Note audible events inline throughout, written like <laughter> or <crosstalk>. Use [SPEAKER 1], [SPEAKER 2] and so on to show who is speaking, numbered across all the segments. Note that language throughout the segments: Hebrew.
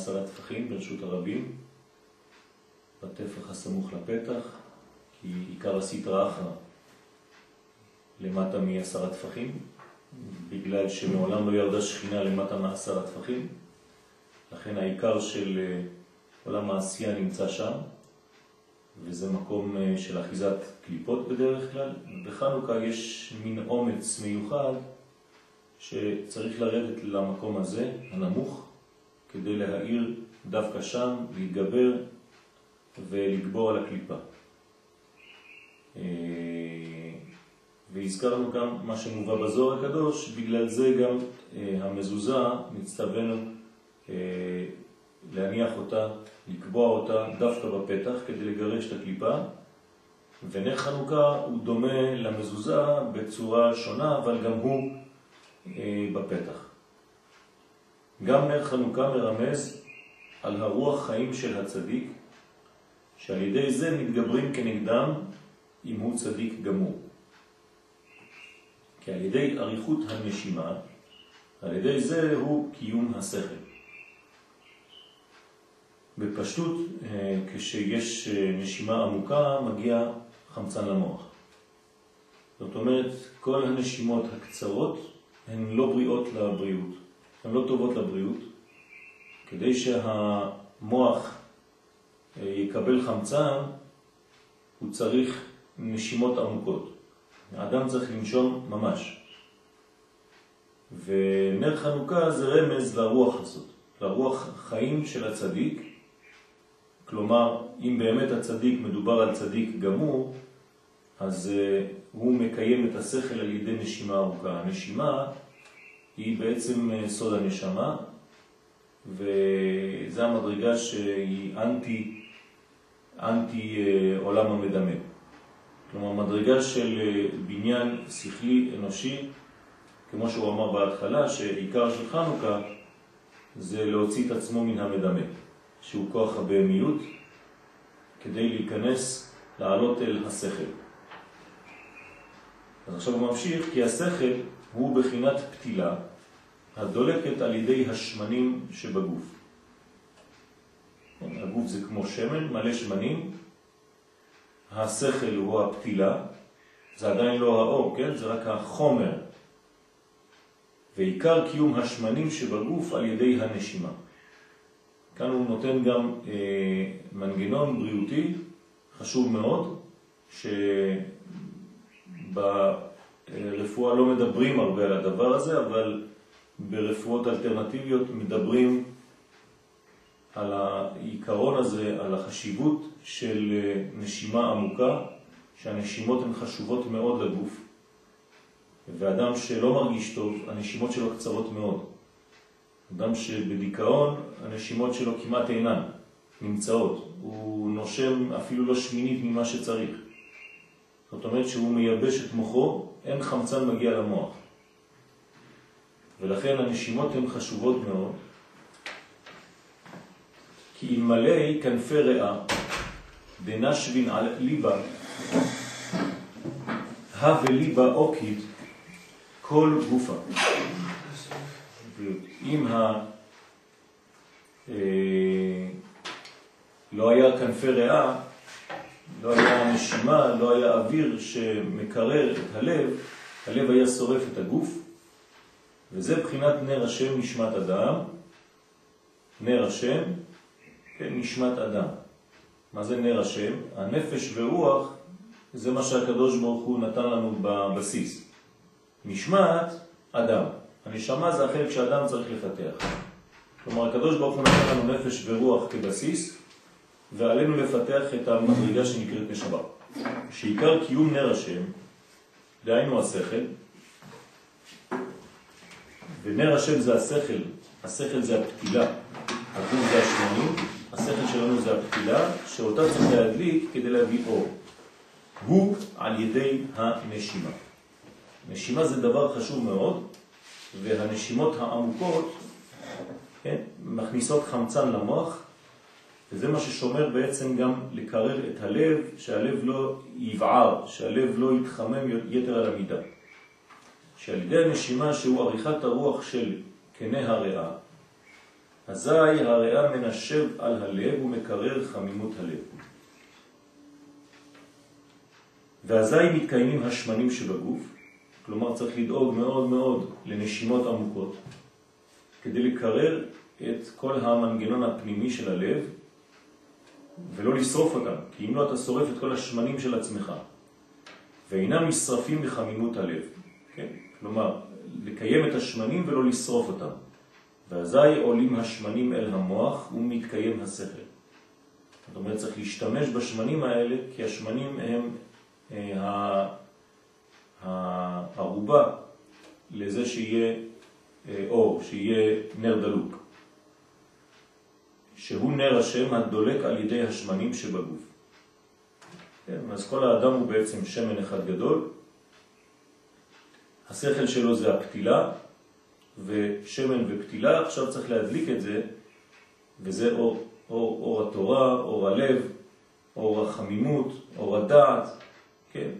[SPEAKER 1] מעשרה טפחים ברשות הרבים, בטפח הסמוך לפתח, כי עיקר הסטרא אחרא למטה מעשרה טפחים, בגלל שמעולם לא ירדה שכינה למטה מעשרה טפחים, לכן העיקר של אה, עולם העשייה נמצא שם, וזה מקום אה, של אחיזת קליפות בדרך כלל. בחנוכה יש מין אומץ מיוחד שצריך לרדת למקום הזה, הנמוך, כדי להאיר דווקא שם, להתגבר ולגבור על הקליפה. אה, והזכרנו גם מה שמובא בזוהר הקדוש, בגלל זה גם אה, המזוזה נצטווינו אה, להניח אותה, לקבוע אותה דווקא בפתח כדי לגרש את הקליפה, ונר חנוכה הוא דומה למזוזה בצורה שונה, אבל גם הוא בפתח. גם נר חנוכה מרמז על הרוח חיים של הצדיק, שעל ידי זה מתגברים כנגדם אם הוא צדיק גמור. כי על ידי אריכות הנשימה, על ידי זה הוא קיום השכל. בפשטות, אה, כשיש אה, נשימה עמוקה, מגיע חמצן למוח. זאת אומרת, כל הנשימות הקצרות הן לא בריאות לבריאות, הן לא טובות לבריאות. כדי שהמוח אה, יקבל חמצן, הוא צריך נשימות עמוקות. האדם צריך לנשום ממש. ונר חנוכה זה רמז לרוח הזאת, לרוח חיים של הצדיק. כלומר, אם באמת הצדיק מדובר על צדיק גמור, אז uh, הוא מקיים את השכל על ידי נשימה ארוכה. הנשימה היא בעצם uh, סוד הנשמה, וזו המדרגה שהיא אנטי, אנטי uh, עולם המדמה. כלומר, מדרגה של אה, בניין שכלי אנושי, כמו שהוא אמר בהתחלה, שעיקר של חנוכה זה להוציא את עצמו מן המדמה, שהוא כוח הבהמיות, כדי להיכנס, לעלות אל השכל. אז עכשיו הוא ממשיך, כי השכל הוא בחינת פתילה הדולקת על ידי השמנים שבגוף. הגוף זה כמו שמן, מלא שמנים, השכל הוא הפתילה, זה עדיין לא האור, כן? זה רק החומר. ועיקר קיום השמנים שבגוף על ידי הנשימה. כאן הוא נותן גם אה, מנגנון בריאותי חשוב מאוד, שברפואה לא מדברים הרבה על הדבר הזה, אבל ברפואות אלטרנטיביות מדברים על העיקרון הזה, על החשיבות של אה, נשימה עמוקה, שהנשימות הן חשובות מאוד לגוף. ואדם שלא מרגיש טוב, הנשימות שלו קצרות מאוד. אדם שבדיכאון, הנשימות שלו כמעט אינן נמצאות. הוא נושם אפילו לא שמינית ממה שצריך. זאת אומרת שהוא מייבש את מוחו, אין חמצן מגיע למוח. ולכן הנשימות הן חשובות מאוד, כי אלמלא כנפי ריאה דנשבין על ליבה, הווה ליבה אוקיד כל גופה. אם ה... אה, לא היה כנפי ריאה, לא היה נשימה, לא היה אוויר שמקרר את הלב, הלב היה שורף את הגוף, וזה בחינת נר השם נשמת אדם, נר השם כן, נשמת אדם. מה זה נר השם? הנפש ורוח זה מה שהקדוש ברוך הוא נתן לנו בבסיס. נשמת אדם. הנשמה זה החלק שאדם צריך לפתח. כלומר, הקדוש ברוך הוא נתן לנו נפש ורוח כבסיס, ועלינו לפתח את המדרגה שנקראת נשמה. שעיקר קיום נר השם, דהיינו השכל, ונר השם זה השכל, השכל זה הפתילה, הגוף זה השמונים, השכל שלנו זה הפתילה, שאותה צריך להדליק כדי להביא אור. הוא על ידי הנשימה. נשימה זה דבר חשוב מאוד, והנשימות העמוקות כן, מכניסות חמצן למוח, וזה מה ששומר בעצם גם לקרר את הלב, שהלב לא יבער, שהלב לא יתחמם יתר על המידה. שעל ידי הנשימה שהוא עריכת הרוח של קנה הריאה, אזי הריאה מנשב על הלב ומקרר חמימות הלב. ואזי מתקיימים השמנים שבגוף, כלומר צריך לדאוג מאוד מאוד לנשימות עמוקות, כדי לקרר את כל המנגנון הפנימי של הלב, ולא לשרוף אותם, כי אם לא אתה שורף את כל השמנים של עצמך, ואינם נשרפים מחמימות הלב. כן? כלומר, לקיים את השמנים ולא לשרוף אותם. ואזי עולים השמנים אל המוח ומתקיים השכל. זאת אומרת, צריך להשתמש בשמנים האלה, כי השמנים הם אה, הערובה לזה שיהיה אה, אור, שיהיה נר דלוק. שהוא נר השם הדולק על ידי השמנים שבגוף. כן, אז כל האדם הוא בעצם שמן אחד גדול. השכל שלו זה הפתילה, ושמן ופתילה, עכשיו צריך להדליק את זה, וזה אור, אור, אור התורה, אור הלב, אור החמימות, אור הדעת, כן?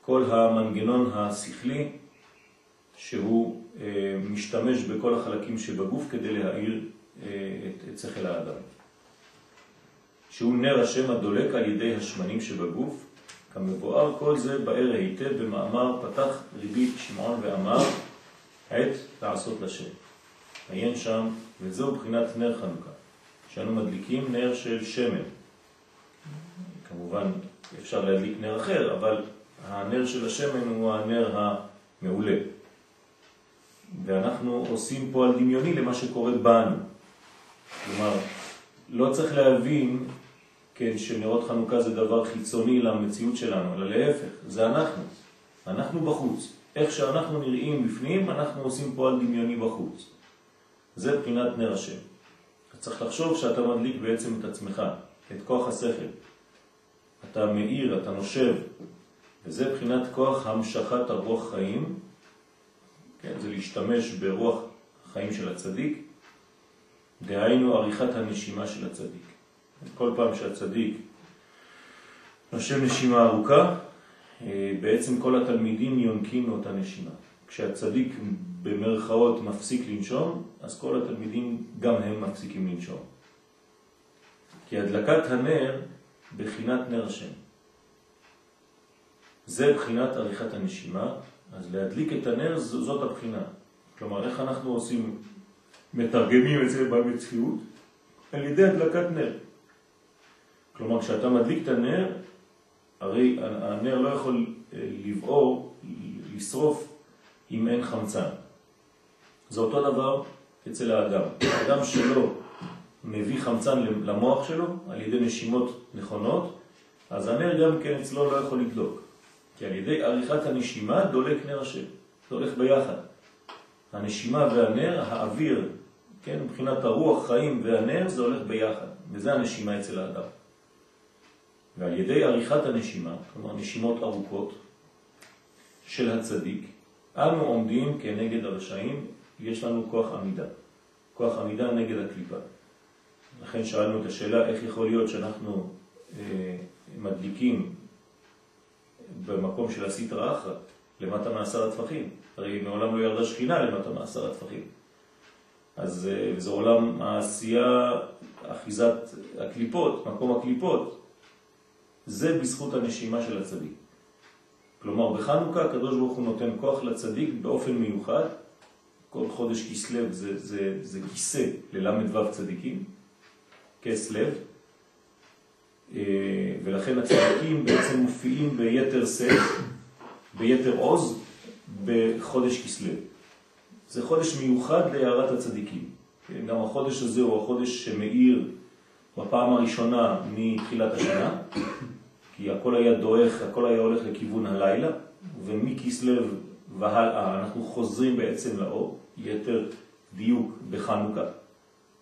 [SPEAKER 1] כל המנגנון השכלי שהוא אה, משתמש בכל החלקים שבגוף כדי להאיר אה, את, את שכל האדם. שהוא נר השם הדולק על ידי השמנים שבגוף, כמבואר כל זה באר היטב במאמר פתח ריבית שמעון ואמר עת לעשות לשם. עיין שם, וזהו בחינת נר חנוכה, שאנו מדליקים נר של שמן. כמובן אפשר להדליק נר אחר, אבל הנר של השמן הוא הנר המעולה. ואנחנו עושים פה על דמיוני למה שקורה בנו. כלומר, לא צריך להבין כן, שנרות חנוכה זה דבר חיצוני למציאות שלנו, אלא להפך, זה אנחנו. אנחנו בחוץ. איך שאנחנו נראים בפנים, אנחנו עושים פה על דמיוני בחוץ. זה בחינת נר השם. צריך לחשוב שאתה מדליק בעצם את עצמך, את כוח השכל. אתה מאיר, אתה נושב, וזה בחינת כוח המשכת הרוח חיים, כן, זה להשתמש ברוח חיים של הצדיק, דהיינו עריכת הנשימה של הצדיק. כל פעם שהצדיק נושם נשימה ארוכה, אה, בעצם כל התלמידים יונקים מאותה נשימה. כשהצדיק במרכאות מפסיק לנשום, אז כל התלמידים גם הם מפסיקים לנשום. כי הדלקת הנר בחינת נר השם. זה בחינת עריכת הנשימה, אז להדליק את הנר זאת הבחינה. כלומר, איך אנחנו עושים, מתרגמים את זה במציאות? על ידי הדלקת נר. כלומר, כשאתה מדליק את הנר, הרי הנר לא יכול אה, לבעור, לשרוף, אם אין חמצן. זה אותו דבר אצל האדם. האדם שלא מביא חמצן למוח שלו על ידי נשימות נכונות, אז הנר גם כן אצלו לא יכול לדלוק. כי על ידי עריכת הנשימה דולק נר השם. זה הולך ביחד. הנשימה והנר, האוויר, כן, מבחינת הרוח, חיים והנר, זה הולך ביחד. וזה הנשימה אצל האדם. ועל ידי עריכת הנשימה, כלומר נשימות ארוכות של הצדיק, אנו עומדים כנגד הרשעים, יש לנו כוח עמידה. כוח עמידה נגד הקליפה. לכן שאלנו את השאלה איך יכול להיות שאנחנו אה, מדליקים במקום של הסטרא אחרא, למטה מעשר הטפחים. הרי מעולם לא ירדה שכינה למטה מעשר הטפחים. אז אה, זה עולם העשייה, אחיזת הקליפות, מקום הקליפות. זה בזכות הנשימה של הצדיק. כלומר, בחנוכה הקדוש ברוך הוא נותן כוח לצדיק באופן מיוחד. כל חודש כסלב זה, זה, זה כיסא ללמד ו' צדיקים, כסלב, אה, ולכן הצדיקים בעצם מופיעים ביתר סף, ביתר עוז, בחודש כסלב. זה חודש מיוחד להערת הצדיקים. כן, גם החודש הזה הוא החודש שמאיר בפעם הראשונה מתחילת השנה, כי הכל היה דועך, הכל היה הולך לכיוון הלילה, ומכסלב והלאה אנחנו חוזרים בעצם לאור, יתר דיוק בחנוכה.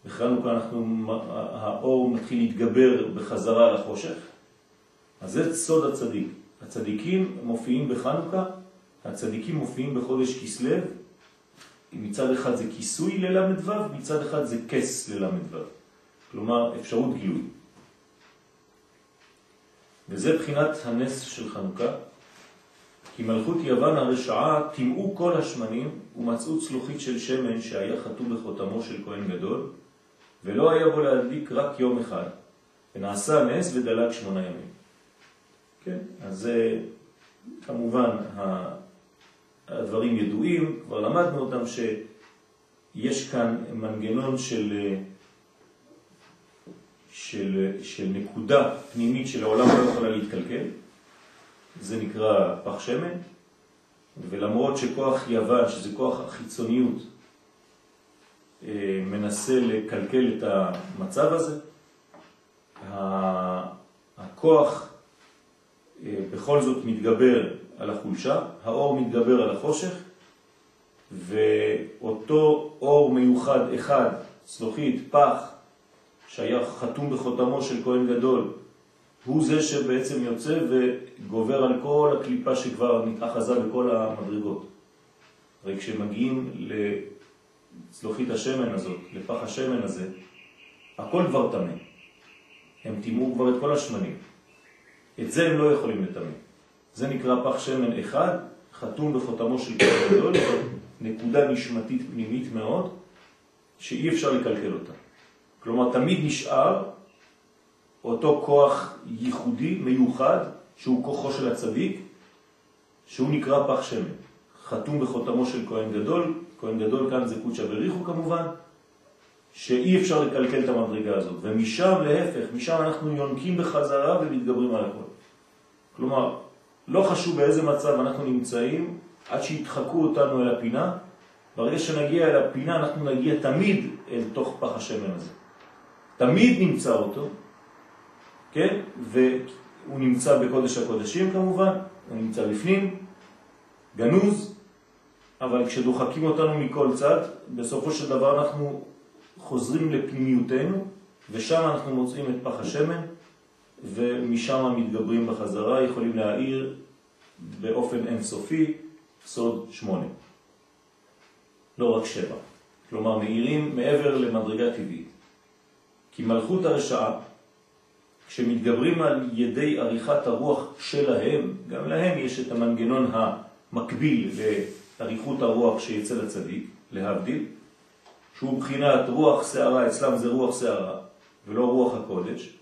[SPEAKER 1] בחנוכה אנחנו, האור מתחיל להתגבר בחזרה לחושך. אז זה סוד הצדיק. הצדיקים מופיעים בחנוכה, הצדיקים מופיעים בחודש כסלב, מצד אחד זה כיסוי לל"ו, מצד אחד זה כס לל"ו. כלומר, אפשרות גילוי. וזה בחינת הנס של חנוכה, כי מלכות יוון הרשעה טימאו כל השמנים ומצאו צלוחית של שמן שהיה חתום בחותמו של כהן גדול, ולא היה בו להדליק רק יום אחד, ונעשה נס ודלק שמונה ימים. כן, אז זה כמובן הדברים ידועים, כבר למדנו אותם שיש כאן מנגנון של, של, של נקודה פנימית שלעולם לא יכולה להתקלקל, זה נקרא פח שמן, ולמרות שכוח יוון, שזה כוח החיצוניות, אה, מנסה לקלקל את המצב הזה, הכוח אה, בכל זאת מתגבר על החולשה, האור מתגבר על החושך, ואותו אור מיוחד אחד, צלוחית, פח, שהיה חתום בחותמו של כהן גדול, הוא זה שבעצם יוצא וגובר על כל הקליפה שכבר נתאחזה בכל המדרגות. הרי כשמגיעים לצלוחית השמן הזאת, לפח השמן הזה, הכל כבר תמה. הם טימאו כבר את כל השמנים. את זה הם לא יכולים לטמא. זה נקרא פח שמן אחד, חתום בחותמו של כהן גדול, נקודה נשמתית פנימית מאוד, שאי אפשר לקלקל אותה. כלומר, תמיד נשאר אותו כוח ייחודי, מיוחד, שהוא כוחו של הצדיק, שהוא נקרא פח שמן. חתום בחותמו של כהן גדול, כהן גדול כאן זה קודשא בריחו כמובן, שאי אפשר לקלקל את המדרגה הזאת. ומשם להפך, משם אנחנו יונקים בחזרה ומתגברים על הכל. כלומר, לא חשוב באיזה מצב אנחנו נמצאים, עד שיתחקו אותנו אל הפינה, ברגע שנגיע אל הפינה אנחנו נגיע תמיד אל תוך פח השמן הזה. תמיד נמצא אותו, כן? והוא נמצא בקודש הקודשים כמובן, הוא נמצא בפנים, גנוז, אבל כשדוחקים אותנו מכל צד, בסופו של דבר אנחנו חוזרים לפנימיותנו, ושם אנחנו מוצאים את פח השמן, ומשם מתגברים בחזרה, יכולים להאיר באופן אינסופי סוד שמונה. לא רק שבע. כלומר, מאירים מעבר למדרגה טבעית. כי מלכות הרשעה, כשמתגברים על ידי עריכת הרוח שלהם, גם להם יש את המנגנון המקביל לעריכות הרוח שיצא לצדיק, להבדיל, שהוא בחינת רוח שערה, אצלם זה רוח שערה, ולא רוח הקודש,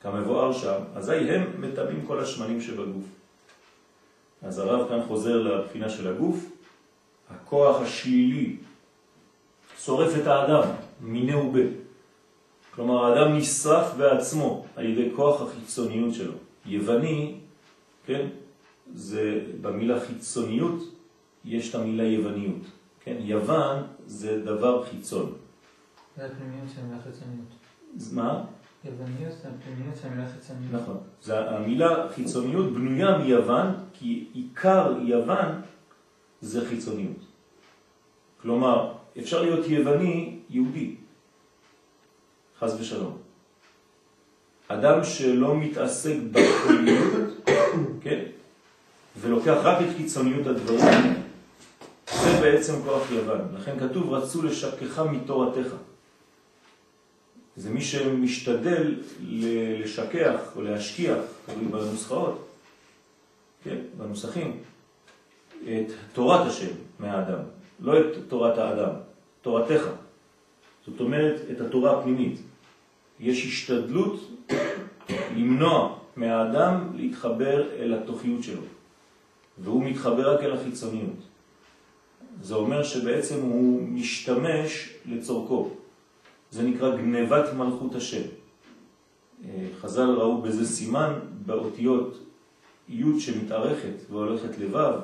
[SPEAKER 1] כמבואר שם, אזי הם מטמאים כל השמנים שבגוף. אז הרב כאן חוזר לבחינה של הגוף, הכוח השלילי שורף את האדם, מיני ובה. כלומר, האדם נשרף בעצמו על ידי כוח החיצוניות שלו. יווני, כן, זה במילה חיצוניות יש את המילה יווניות. כן, יוון זה דבר חיצון.
[SPEAKER 2] זה הפנימיות של המילה חיצוניות.
[SPEAKER 1] מה?
[SPEAKER 2] יווניות זה הפנימיות של המילה חיצוניות.
[SPEAKER 1] נכון. זה המילה חיצוניות בנויה מיוון, כי עיקר יוון זה חיצוניות. כלומר, אפשר להיות יווני יהודי, חז ושלום. אדם שלא מתעסק בפנימיות, <coughs> כן, ולוקח רק את חיצוניות הדברים, זה בעצם כוח יוון. לכן כתוב, רצו לשקך מתורתך. זה מי שמשתדל לשכח או להשכיח, תלוי בנוסחאות, כן, בנוסחים, את תורת השם מהאדם, לא את תורת האדם, תורתך. זאת אומרת, את התורה הפנימית. יש השתדלות למנוע מהאדם להתחבר אל התוכיות שלו, והוא מתחבר רק אל החיצוניות. זה אומר שבעצם הוא משתמש לצורכו. זה נקרא גנבת מלכות השם. אה, חז"ל ראו בזה סימן באותיות י' שמתארכת והולכת לבב,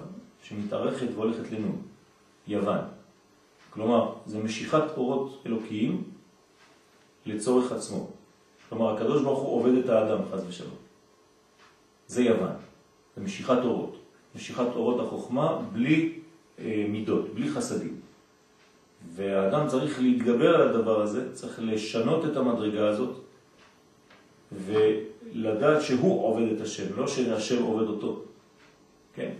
[SPEAKER 1] שמתארכת והולכת לנון, יוון. כלומר, זה משיכת אורות אלוקיים לצורך עצמו. כלומר, הקדוש ברוך הוא עובד את האדם, חז ושלום. זה יוון, זה משיכת אורות. משיכת אורות החוכמה בלי אה, מידות, בלי חסדים. והאדם צריך להתגבר על הדבר הזה, צריך לשנות את המדרגה הזאת ולדעת שהוא עובד את השם, לא שהשם עובד אותו. כן?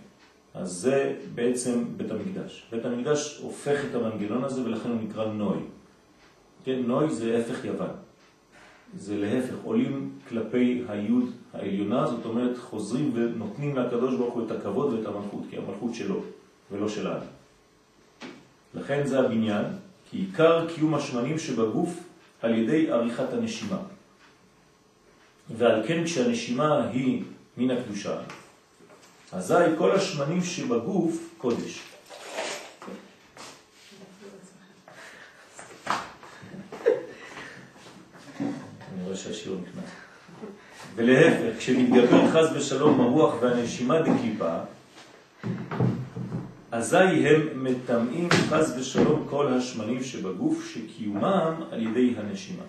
[SPEAKER 1] אז זה בעצם בית המקדש. בית המקדש הופך את המנגנון הזה ולכן הוא נקרא נוי. כן, נוי זה הפך יוון. זה להפך, עולים כלפי היוד העליונה, זאת אומרת חוזרים ונותנים לקדוש ברוך הוא את הכבוד ואת המלכות, כי המלכות שלו ולא שלנו. לכן זה הבניין, כי עיקר קיום השמנים שבגוף על ידי עריכת הנשימה. ועל כן כשהנשימה היא מן הקדושה, אזי כל השמנים שבגוף קודש. שהשיעור נכנס. ולהפך, כשמתגבר חז ושלום הרוח והנשימה דקליפה, אזי הם מטמאים חז ושלום כל השמנים שבגוף שקיומם על ידי הנשימה.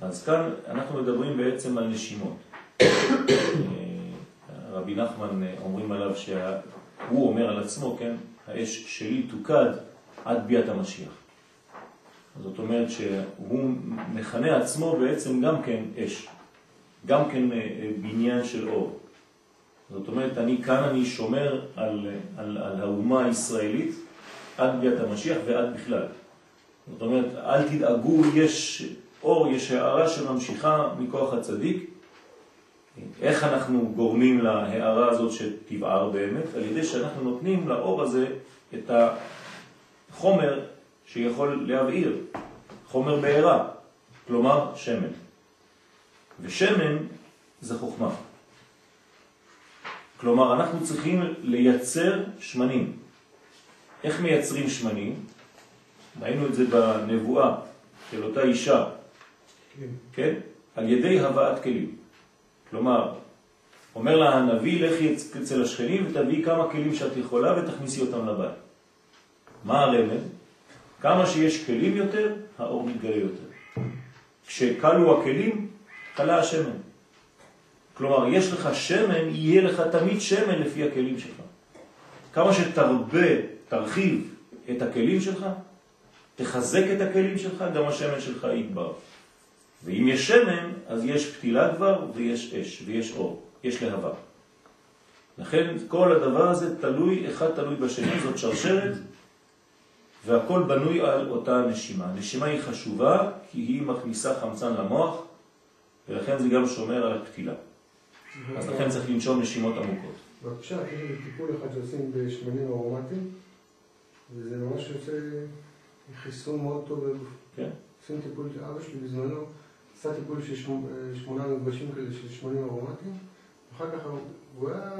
[SPEAKER 1] אז כאן אנחנו מדברים בעצם על נשימות. רבי נחמן אומרים עליו שהוא אומר על עצמו, כן, האש שלי תוקד עד ביאת המשיח. זאת אומרת שהוא מכנה עצמו בעצם גם כן אש, גם כן אה, בניין של אור. זאת אומרת, אני כאן אני שומר על, על, על האומה הישראלית עד ביאת המשיח ועד בכלל. זאת אומרת, אל תדאגו, יש אור, יש הערה שממשיכה מכוח הצדיק. איך אנחנו גורמים להערה הזאת שתבער באמת? על ידי שאנחנו נותנים לאור הזה את החומר שיכול להבעיר, חומר בעירה, כלומר שמן. ושמן זה חוכמה. כלומר, אנחנו צריכים לייצר שמנים. איך מייצרים שמנים? ראינו את זה בנבואה של אותה אישה, כן? כן? על ידי הבאת כלים. כלומר, אומר לה הנביא, לכי אצל השכנים ותביאי כמה כלים שאת יכולה ותכניסי אותם לבית. מה הרמז? כמה שיש כלים יותר, האור מתגלה יותר. כשקלו הכלים, קלה השמן. כלומר, יש לך שמן, יהיה לך תמיד שמן לפי הכלים שלך. כמה שתרבה, תרחיב את הכלים שלך, תחזק את הכלים שלך, גם השמן שלך יגבר. ואם יש שמן, אז יש פתילה כבר, ויש אש, ויש אור, יש להבה. לכן כל הדבר הזה תלוי, אחד תלוי בשני, זאת שרשרת, והכל בנוי על אותה נשימה. הנשימה היא חשובה כי היא מכניסה חמצן למוח, ולכן זה גם שומר על הפתילה. אז לכן צריך לנשום נשימות עמוקות.
[SPEAKER 3] בבקשה, יש לי טיפול אחד שעושים בשמנים ארומטיים, וזה ממש יוצא חיסון מאוד טוב בגוף.
[SPEAKER 1] כן.
[SPEAKER 3] עושים טיפול של אבא שלי בזמנו, עשה טיפול של שמונה מגבשים כזה של שמנים ארומטיים, אחר כך הוא היה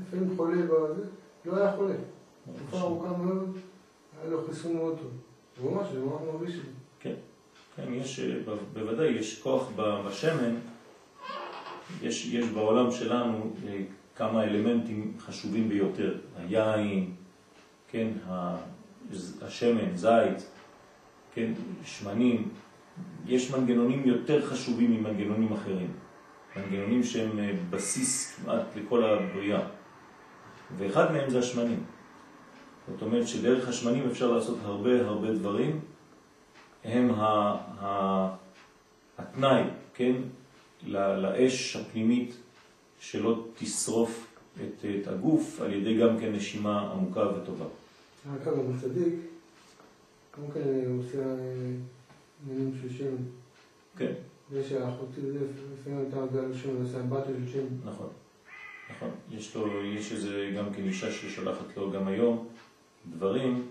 [SPEAKER 3] לפעמים חולה לא היה חולה. תקופה ארוכה מאוד, לו חיסון מאוד טוב. ממש, ממש מרגיש.
[SPEAKER 1] כן, כן, יש, בוודאי יש כוח בשמן. יש, יש בעולם שלנו אה, כמה אלמנטים חשובים ביותר, היין, כן, השמן, זית, כן, שמנים, יש מנגנונים יותר חשובים ממנגנונים אחרים, מנגנונים שהם אה, בסיס כמעט לכל הבריאה, ואחד מהם זה השמנים. זאת אומרת שדרך השמנים אפשר לעשות הרבה הרבה דברים, הם התנאי, כן, לאש הפנימית שלא תשרוף את, את הגוף על ידי גם כן נשימה עמוקה וטובה.
[SPEAKER 3] רק אגב, בצדיק, גם כן הוא עושה מילים של שם.
[SPEAKER 1] כן.
[SPEAKER 3] זה שהאחותי, לפעמים הייתה לשם, זה עושה בת של שם.
[SPEAKER 1] נכון, נכון. יש לו, יש איזה גם כן אישה ששולחת לו גם היום דברים,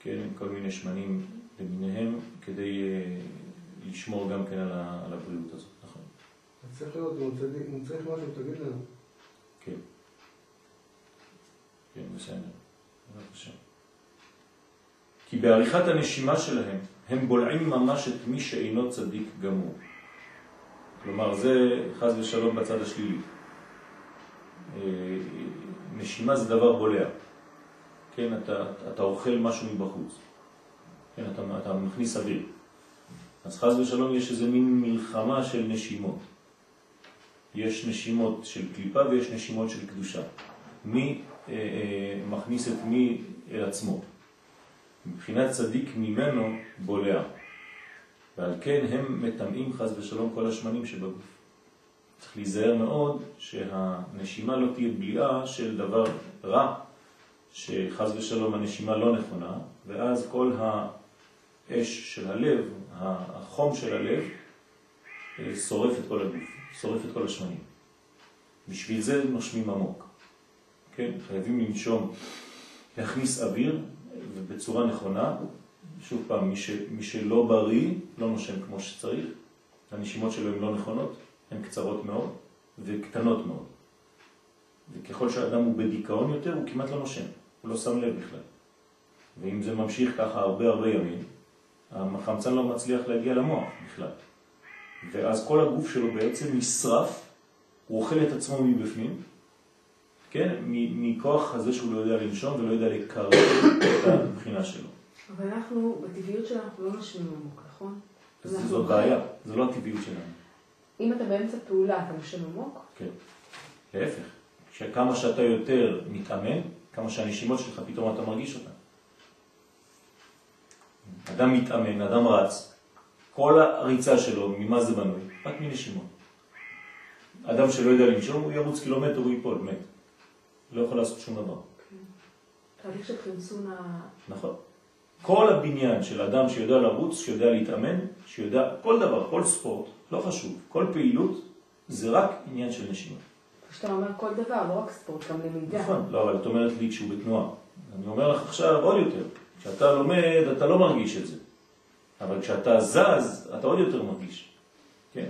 [SPEAKER 1] כן, כל מיני שמנים למיניהם, כדי uh, לשמור גם כן על, הבריאות הזאת.
[SPEAKER 3] צריך לראות, אם צריך משהו, תגיד לנו.
[SPEAKER 1] כן. כן, בסדר. בבקשה. כי בעריכת הנשימה שלהם הם בולעים ממש את מי שאינו צדיק גמור. כלומר, זה חז ושלום בצד השלילי. אה, נשימה זה דבר בולע. כן, אתה, אתה אוכל משהו מבחוץ. כן, אתה, אתה מכניס אוויר. אז חז ושלום יש איזה מין מלחמה של נשימות. יש נשימות של קליפה ויש נשימות של קדושה. מי אה, אה, מכניס את מי אל עצמו. מבחינת צדיק ממנו בולע. ועל כן הם מטמאים חז ושלום כל השמנים שבגוף. צריך להיזהר מאוד שהנשימה לא תהיה בליעה של דבר רע, שחז ושלום הנשימה לא נכונה, ואז כל האש של הלב, החום של הלב, אה, שורף את כל הגוף, שורף את כל השמנים. בשביל זה נושמים עמוק. כן? חייבים לנשום, להכניס אוויר, ובצורה נכונה. שוב פעם, מי, ש, מי שלא בריא, לא נושם כמו שצריך. הנשימות שלו הן לא נכונות, הן קצרות מאוד וקטנות מאוד. וככל שהאדם הוא בדיכאון יותר, הוא כמעט לא נושם, הוא לא שם לב בכלל. ואם זה ממשיך ככה הרבה הרבה ימים, החמצן לא מצליח להגיע למוח בכלל. ואז כל הגוף שלו בעצם נשרף, הוא אוכל את עצמו מבפנים, כן? מכוח הזה שהוא לא יודע לנשום ולא יודע לקרב את הבחינה שלו.
[SPEAKER 4] אבל אנחנו, בטבעיות שלנו, אנחנו לא נושמים עמוק, נכון?
[SPEAKER 1] זאת בעיה, זו לא הטבעיות שלנו.
[SPEAKER 4] אם אתה באמצע פעולה, אתה נושם עמוק?
[SPEAKER 1] כן, להפך. שכמה שאתה יותר מתאמן, כמה שהנשימות שלך פתאום אתה מרגיש אותן. אדם מתאמן, אדם רץ, כל הריצה שלו, ממה זה בנוי? רק מנשימות. אדם שלא יודע לנשום, הוא ירוץ קילומטר, הוא ייפול, מת. לא יכול לעשות שום דבר.
[SPEAKER 4] תהליך של חמצון ה...
[SPEAKER 1] נכון. כל הבניין של אדם שיודע לרוץ, שיודע להתאמן, שיודע כל דבר, כל ספורט, לא חשוב, כל פעילות, זה רק עניין של נשימה.
[SPEAKER 4] כשאתה אומר כל דבר, לא רק ספורט, גם למידה.
[SPEAKER 1] נכון, לא, אבל את אומרת לי כשהוא בתנועה. אני אומר לך עכשיו עוד יותר, כשאתה לומד אתה לא מרגיש את זה, אבל כשאתה זז אתה עוד יותר מרגיש, כן?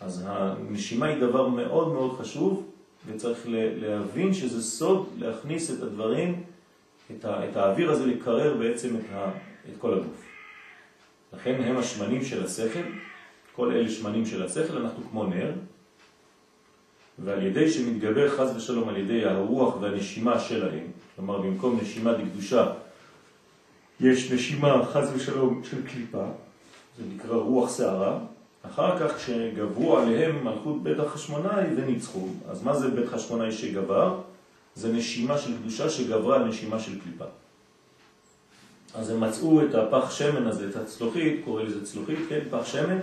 [SPEAKER 1] אז הנשימה היא דבר מאוד מאוד חשוב, וצריך להבין שזה סוד להכניס את הדברים, את, את האוויר הזה לקרר בעצם את, את כל הגוף. לכן הם השמנים של השכל, כל אלה שמנים של השכל, אנחנו כמו נר, ועל ידי שמתגבר חז ושלום על ידי הרוח והנשימה שלהם, כלומר במקום נשימה דקדושה יש נשימה חז ושלום של קליפה, זה נקרא רוח שערה, אחר כך כשגברו עליהם מלכות בית החשמונאי וניצחו, אז מה זה בית חשמונאי שגבר? זה נשימה של קדושה שגברה על נשימה של קליפה. אז הם מצאו את הפח שמן הזה, את הצלוחית, קורא לזה צלוחית, כן, פח שמן,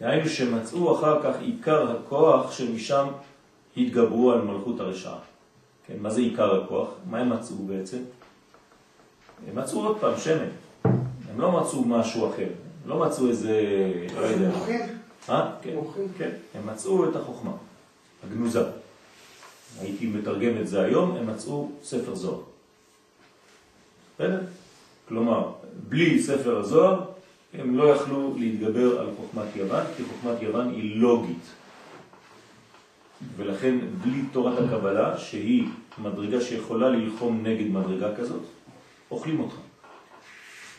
[SPEAKER 1] דהיינו שמצאו אחר כך עיקר הכוח שמשם התגברו על מלכות הרשעה. כן, מה זה עיקר הכוח? מה הם מצאו בעצם? הם מצאו עוד פעם שמן. הם לא מצאו משהו אחר. הם לא מצאו איזה... לא יודע. אה? כן, כן. הם מצאו את החוכמה, הגנוזה. הייתי מתרגם את זה היום, הם מצאו ספר זוהר. בסדר? כלומר, בלי ספר הזוהר הם לא יכלו להתגבר על חוכמת יוון, כי חוכמת יוון היא לוגית. ולכן בלי תורת הקבלה, שהיא מדרגה שיכולה ללחום נגד מדרגה כזאת, אוכלים אותך.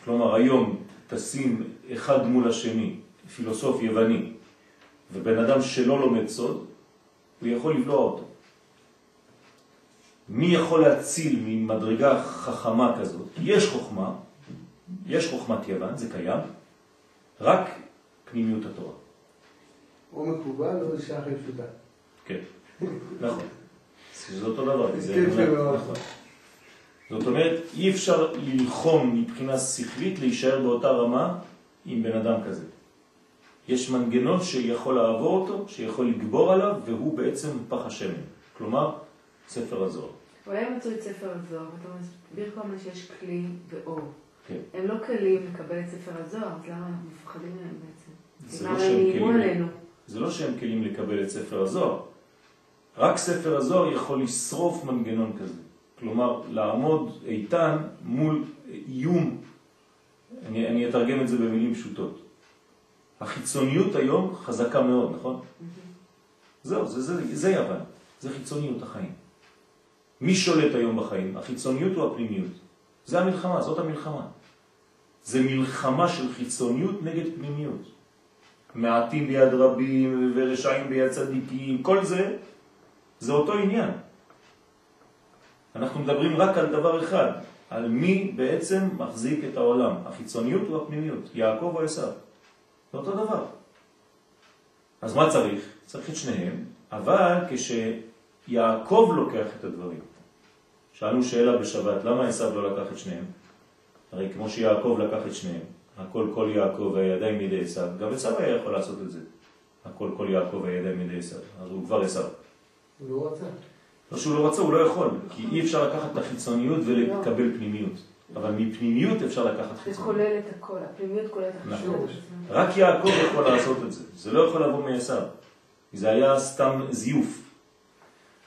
[SPEAKER 1] כלומר, היום תשים אחד מול השני, פילוסוף יווני, ובן אדם שלא לומד סוד, הוא יכול לבלוע אותו. מי יכול להציל ממדרגה חכמה כזאת? יש חוכמה, יש חוכמת יוון, זה קיים, רק פנימיות התורה.
[SPEAKER 3] או מקובל או שייך לפשוטה.
[SPEAKER 1] כן, נכון. זה אותו דבר. זה כן, נכון. זאת אומרת, אי אפשר ללחום מבחינה שכלית להישאר באותה רמה עם בן אדם כזה. יש מנגנון שיכול לעבור אותו, שיכול לגבור עליו, והוא בעצם פח השמן. כלומר, ספר הזוהר.
[SPEAKER 4] אולי הם מצאו את ספר הזוהר, ואתה מסביר כל הזמן שיש כלי ואור. כן. הם לא כלים לקבל את ספר הזוהר, אז למה אנחנו מפחדים מהם בעצם?
[SPEAKER 1] למה לא הם איימו עלינו? זה לא שהם כלים לקבל את ספר הזוהר. רק ספר הזוהר יכול לשרוף מנגנון כזה. כלומר, לעמוד איתן מול איום. אני, אני אתרגם את זה במילים פשוטות. החיצוניות היום חזקה מאוד, נכון? זהו, זה, זה, זה יוון, זה חיצוניות החיים. מי שולט היום בחיים? החיצוניות או הפנימיות? זה המלחמה, זאת המלחמה. זה מלחמה של חיצוניות נגד פנימיות. מעטים ביד רבים ורשעים ביד צדיקים, כל זה, זה אותו עניין. אנחנו מדברים רק על דבר אחד, על מי בעצם מחזיק את העולם, החיצוניות או הפנימיות, יעקב או עשיו. זה אותו דבר. אז מה צריך? צריך את שניהם, אבל כשיעקב לוקח את הדברים, שאלנו שאלה בשבת, למה עשיו לא לקח את שניהם? הרי כמו שיעקב לקח את שניהם, הכל כל יעקב והידיים מידי עשיו, גם עשיו היה יכול לעשות את זה. הכל כל יעקב והידיים מידי עשיו, אז הוא כבר עשיו.
[SPEAKER 3] הוא לא רצה.
[SPEAKER 1] לא שהוא לא רצה, הוא לא יכול, כי אי אפשר לקחת את החיצוניות ולקבל פנימיות. אבל מפנימיות אפשר לקחת
[SPEAKER 4] זה
[SPEAKER 1] חיצוניות.
[SPEAKER 4] כולל את הכל, הפנימיות כוללת את
[SPEAKER 1] נכון.
[SPEAKER 4] הכל.
[SPEAKER 1] רק יעקב יכול לעשות את זה, זה לא יכול לבוא מעשיו. זה היה סתם זיוף.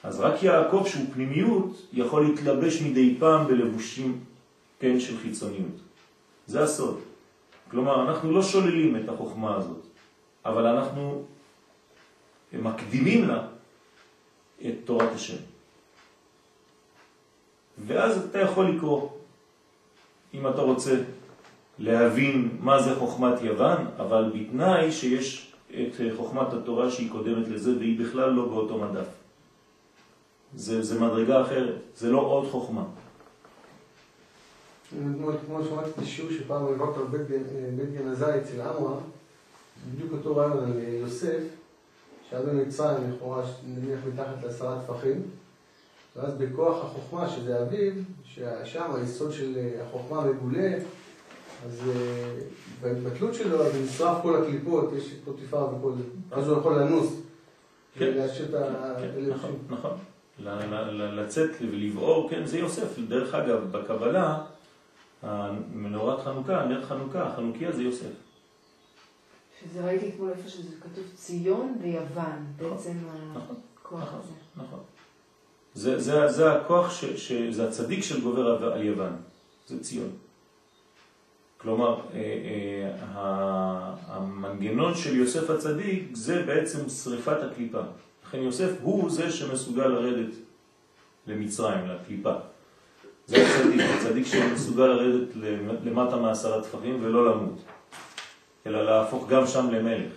[SPEAKER 1] אז רק יעקב שהוא פנימיות יכול להתלבש מדי פעם בלבושים כן של חיצוניות. זה הסוד. כלומר, אנחנו לא שוללים את החוכמה הזאת, אבל אנחנו מקדימים לה את תורת השם. ואז אתה יכול לקרוא, אם אתה רוצה להבין מה זה חוכמת יוון, אבל בתנאי שיש את חוכמת התורה שהיא קודמת לזה והיא בכלל לא באותו מדף. זה, זה מדרגה אחרת, זה לא עוד חוכמה.
[SPEAKER 3] אתמול שמעתי את השיעור שפעם העברת על בית גנזי אצל עמרם, בדיוק אותו רעיון על יוסף, שהיה במצרים, לכאורה, נניח מתחת לעשרה טפחים, ואז בכוח החוכמה, שזה אביו, ששם היסוד של החוכמה מגולה, אז אה, בהתבטלות שלו, אז נשרף כל הקליפות, יש פוטיפר וכל זה, אז הוא יכול לנוס,
[SPEAKER 1] כן. כן,
[SPEAKER 3] את
[SPEAKER 1] נכון. נכון. לצאת ולבעור, כן, זה יוסף. דרך אגב, בקבלה, מנורת חנוכה, נר חנוכה, החנוכיה זה יוסף.
[SPEAKER 4] שזה ראיתי אתמול איפה שזה כתוב ציון ויוון, בעצם
[SPEAKER 1] נכון,
[SPEAKER 4] הכוח
[SPEAKER 1] נכון.
[SPEAKER 4] הזה.
[SPEAKER 1] נכון. זה, זה, זה הכוח, ש, ש, זה הצדיק של גובר על- יוון, זה ציון. כלומר, אה, אה, המנגנון של יוסף הצדיק זה בעצם שריפת הקליפה. לכן יוסף הוא זה שמסוגל לרדת למצרים, לקליפה. זה הצדיק, הצדיק שמסוגל לרדת למטה מעשרה טפחים ולא למות, אלא להפוך גם שם למלך.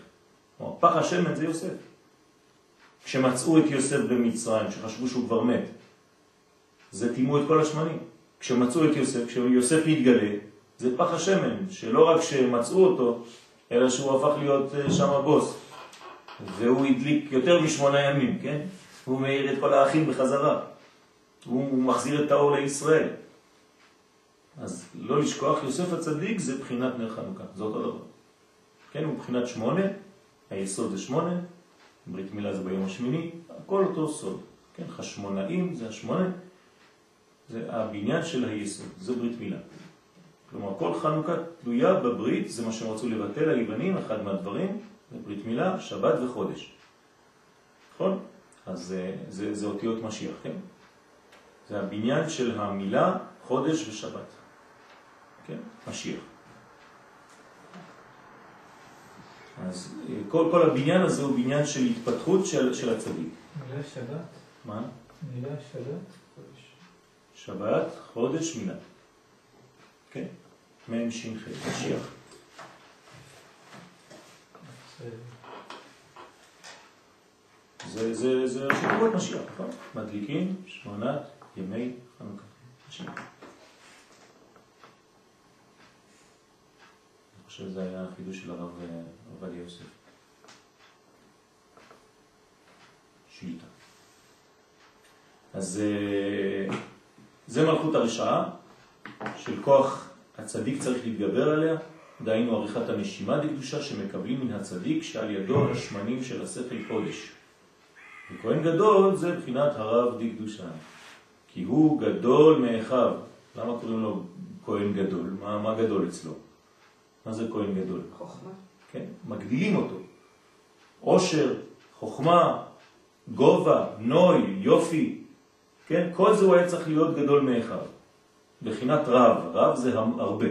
[SPEAKER 1] כלומר, פח השמן זה יוסף. כשמצאו את יוסף במצרים, שחשבו שהוא כבר מת, זה טימו את כל השמנים. כשמצאו את יוסף, כשיוסף התגלה, זה פח השמן, שלא רק שמצאו אותו, אלא שהוא הפך להיות אה, שם הבוס. והוא הדליק יותר משמונה ימים, כן? הוא מאיר את כל האחים בחזרה. הוא מחזיר את האור לישראל. אז לא לשכוח, יוסף הצדיק זה בחינת נר חנוכה, זה אותו דבר. כן, הוא בחינת שמונה, היסוד זה שמונה, ברית מילה זה ביום השמיני, הכל אותו סוד. כן, חשמונאים זה השמונה, זה הבניין של היסוד, זה ברית מילה. כלומר, כל חנוכה תלויה בברית, זה מה שהם רצו לבטל היוונים, אחד מהדברים, זה ברית מילה, שבת וחודש. נכון? אז זה, זה, זה אותיות משיח, כן? זה הבניין של המילה, חודש ושבת. כן? משיח. אז אה, כל, כל הבניין הזה הוא בניין של התפתחות של, של הצדיק.
[SPEAKER 2] מילה שבת?
[SPEAKER 1] מה?
[SPEAKER 2] מילה שבת?
[SPEAKER 1] שבת, חודש, מילה. כן? מ' ש' ח', משיח.
[SPEAKER 2] זה-
[SPEAKER 1] זה, זה, זה תיבות משיח, נכון? מדליקים שמונת ימי חנוכה. משיח. חושב שזה היה החידוש של הרב אה, עובדיה יוסף. שליטה. אז אה, זה מלכות הרשעה, של כוח הצדיק צריך להתגבר עליה, דהיינו עריכת הנשימה דקדושה שמקבלים מן הצדיק שעל ידו השמנים של השכל קודש. וכהן גדול זה בחינת הרב דקדושה, כי הוא גדול מאחיו. למה קוראים לו כהן גדול? מה, מה גדול אצלו? מה זה כהן גדול?
[SPEAKER 4] חוכמה.
[SPEAKER 1] כן, מגדילים אותו. עושר, חוכמה, גובה, נוי, יופי, כן, כל זה הוא היה צריך להיות גדול מאחיו. בחינת רב, רב זה הרבה,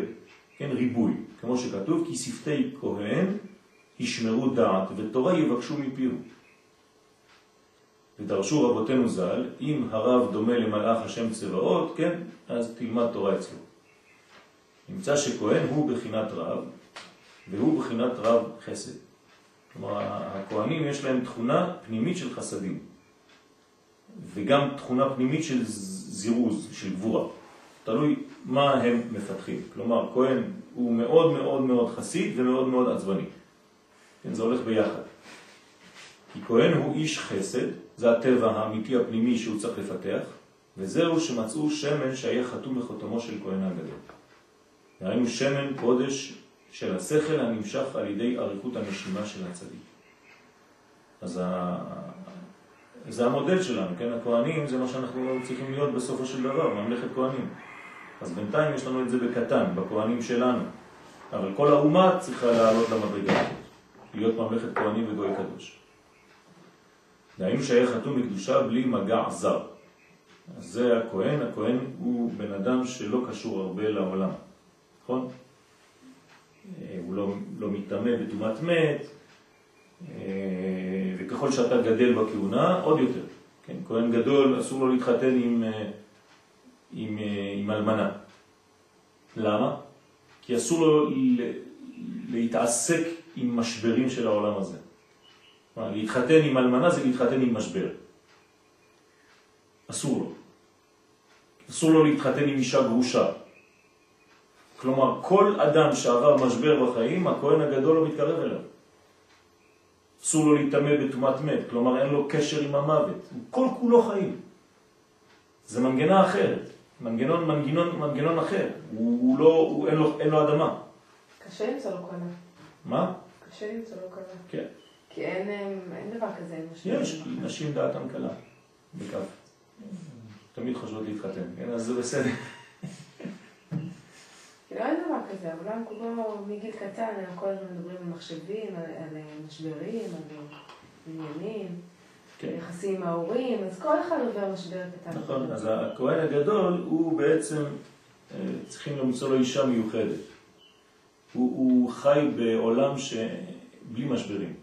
[SPEAKER 1] כן, ריבוי, כמו שכתוב, כי שפתי כהן ישמרו דעת ותורה יבקשו מפיהו. ודרשו רבותינו ז"ל, אם הרב דומה למלאך השם צבאות, כן, אז תלמד תורה אצלו. נמצא שכהן הוא בחינת רב, והוא בחינת רב חסד. כלומר, הכהנים יש להם תכונה פנימית של חסדים, וגם תכונה פנימית של זירוז, של גבורה. תלוי מה הם מפתחים. כלומר, כהן הוא מאוד מאוד מאוד חסיד ומאוד מאוד עצבני. כן, זה הולך ביחד. כי כהן הוא איש חסד, זה הטבע האמיתי הפנימי שהוא צריך לפתח, וזהו שמצאו שמן שהיה חתום בחותמו של כהן הגדול. ראינו שמן קודש של השכל הנמשך על ידי אריכות הנשימה של הצדיק. אז ה- זה המודל שלנו, כן? הכהנים זה מה שאנחנו צריכים להיות בסופו של דבר, ממלכת כהנים. אז בינתיים יש לנו את זה בקטן, בכהנים שלנו. אבל כל האומה צריכה לעלות למדרגה הזאת, להיות ממלכת כהנים וגוי קדוש. דהיינו שהיה חתום בקדושה בלי מגע זר. אז זה הכהן, הכהן הוא בן אדם שלא קשור הרבה לעולם, נכון? אה, הוא לא, לא מתאמה בטומאת מת, אה, וככל שאתה גדל בכהונה, עוד יותר. כן, כהן גדול, אסור לו להתחתן עם, אה, עם, עם אלמנה. למה? כי אסור לו להתעסק עם משברים של העולם הזה. להתחתן עם אלמנה זה להתחתן עם משבר. אסור לו. אסור לו להתחתן עם אישה גרושה. כלומר, כל אדם שעבר משבר בחיים, הכהן הגדול לא מתקרב אליו. אסור לו להתאמה בתומת מת, כלומר אין לו קשר עם המוות. הוא כל כולו חיים. זה מנגנה אחרת, מנגנון, מנגנון, מנגנון אחר. הוא, הוא לא, הוא, אין, לו, אין לו אדמה.
[SPEAKER 4] קשה למצוא לו כלה.
[SPEAKER 1] מה?
[SPEAKER 4] קשה למצוא לו כלה.
[SPEAKER 1] כן.
[SPEAKER 4] כי אין, אין דבר כזה.
[SPEAKER 1] יש, נשים דעתם קלה, בכף. תמיד חושבות להתחתן, כן? אז זה בסדר.
[SPEAKER 4] לא אין דבר כזה, העולם כולו מגיל קטן, אנחנו כל הזמן מדברים על מחשבים, על, על משברים, על עניינים, כן. יחסים עם ההורים, אז כל אחד עובר משבר קטן.
[SPEAKER 1] נכון, אז הכהן הגדול הוא בעצם, אה, צריכים למצוא לו אישה מיוחדת. הוא, הוא חי בעולם שבלי משברים.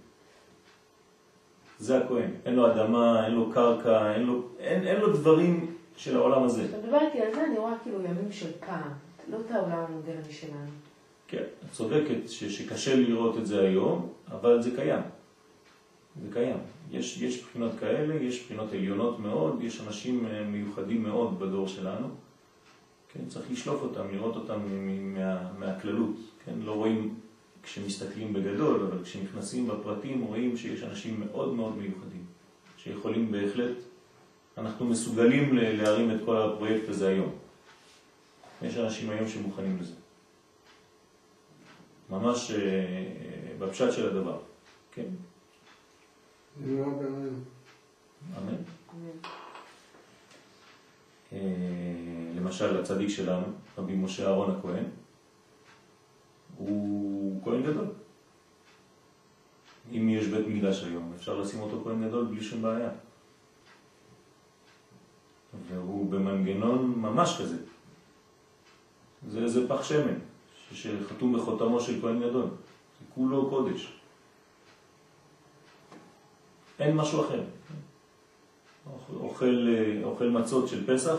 [SPEAKER 1] זה הכהן. אין לו אדמה, אין לו קרקע, אין לו, אין, אין לו דברים של העולם הזה.
[SPEAKER 4] כשאתה מדבר איתי על זה, אני רואה כאילו ימים של פעם, לא את העולם המודרני שלנו.
[SPEAKER 1] כן, את צודקת ש, שקשה לראות את זה היום, אבל זה קיים. זה קיים. יש, יש בחינות כאלה, יש בחינות עליונות מאוד, יש אנשים אה, מיוחדים מאוד בדור שלנו. כן, צריך לשלוף אותם, לראות אותם מה, מהכללות. כן, לא רואים כשמסתכלים בגדול, אבל כשנכנסים בפרטים רואים שיש אנשים מאוד מאוד מיוחדים, שיכולים בהחלט אנחנו מסוגלים להרים את כל הפרויקט הזה היום. יש אנשים היום שמוכנים לזה. ממש אה, בפשט של הדבר, כן. אמן. אה, למשל, הצדיק שלנו, רבי משה אהרון הכהן, הוא כהן גדול. אם יש בית מקדש היום, אפשר לשים אותו כהן גדול בלי שום בעיה. והוא במנגנון ממש כזה. זה, זה פח שמן, שחתום בחותמו של כהן גדול. זה כולו קודש. אין משהו אחר. אוכל, אוכל מצות של פסח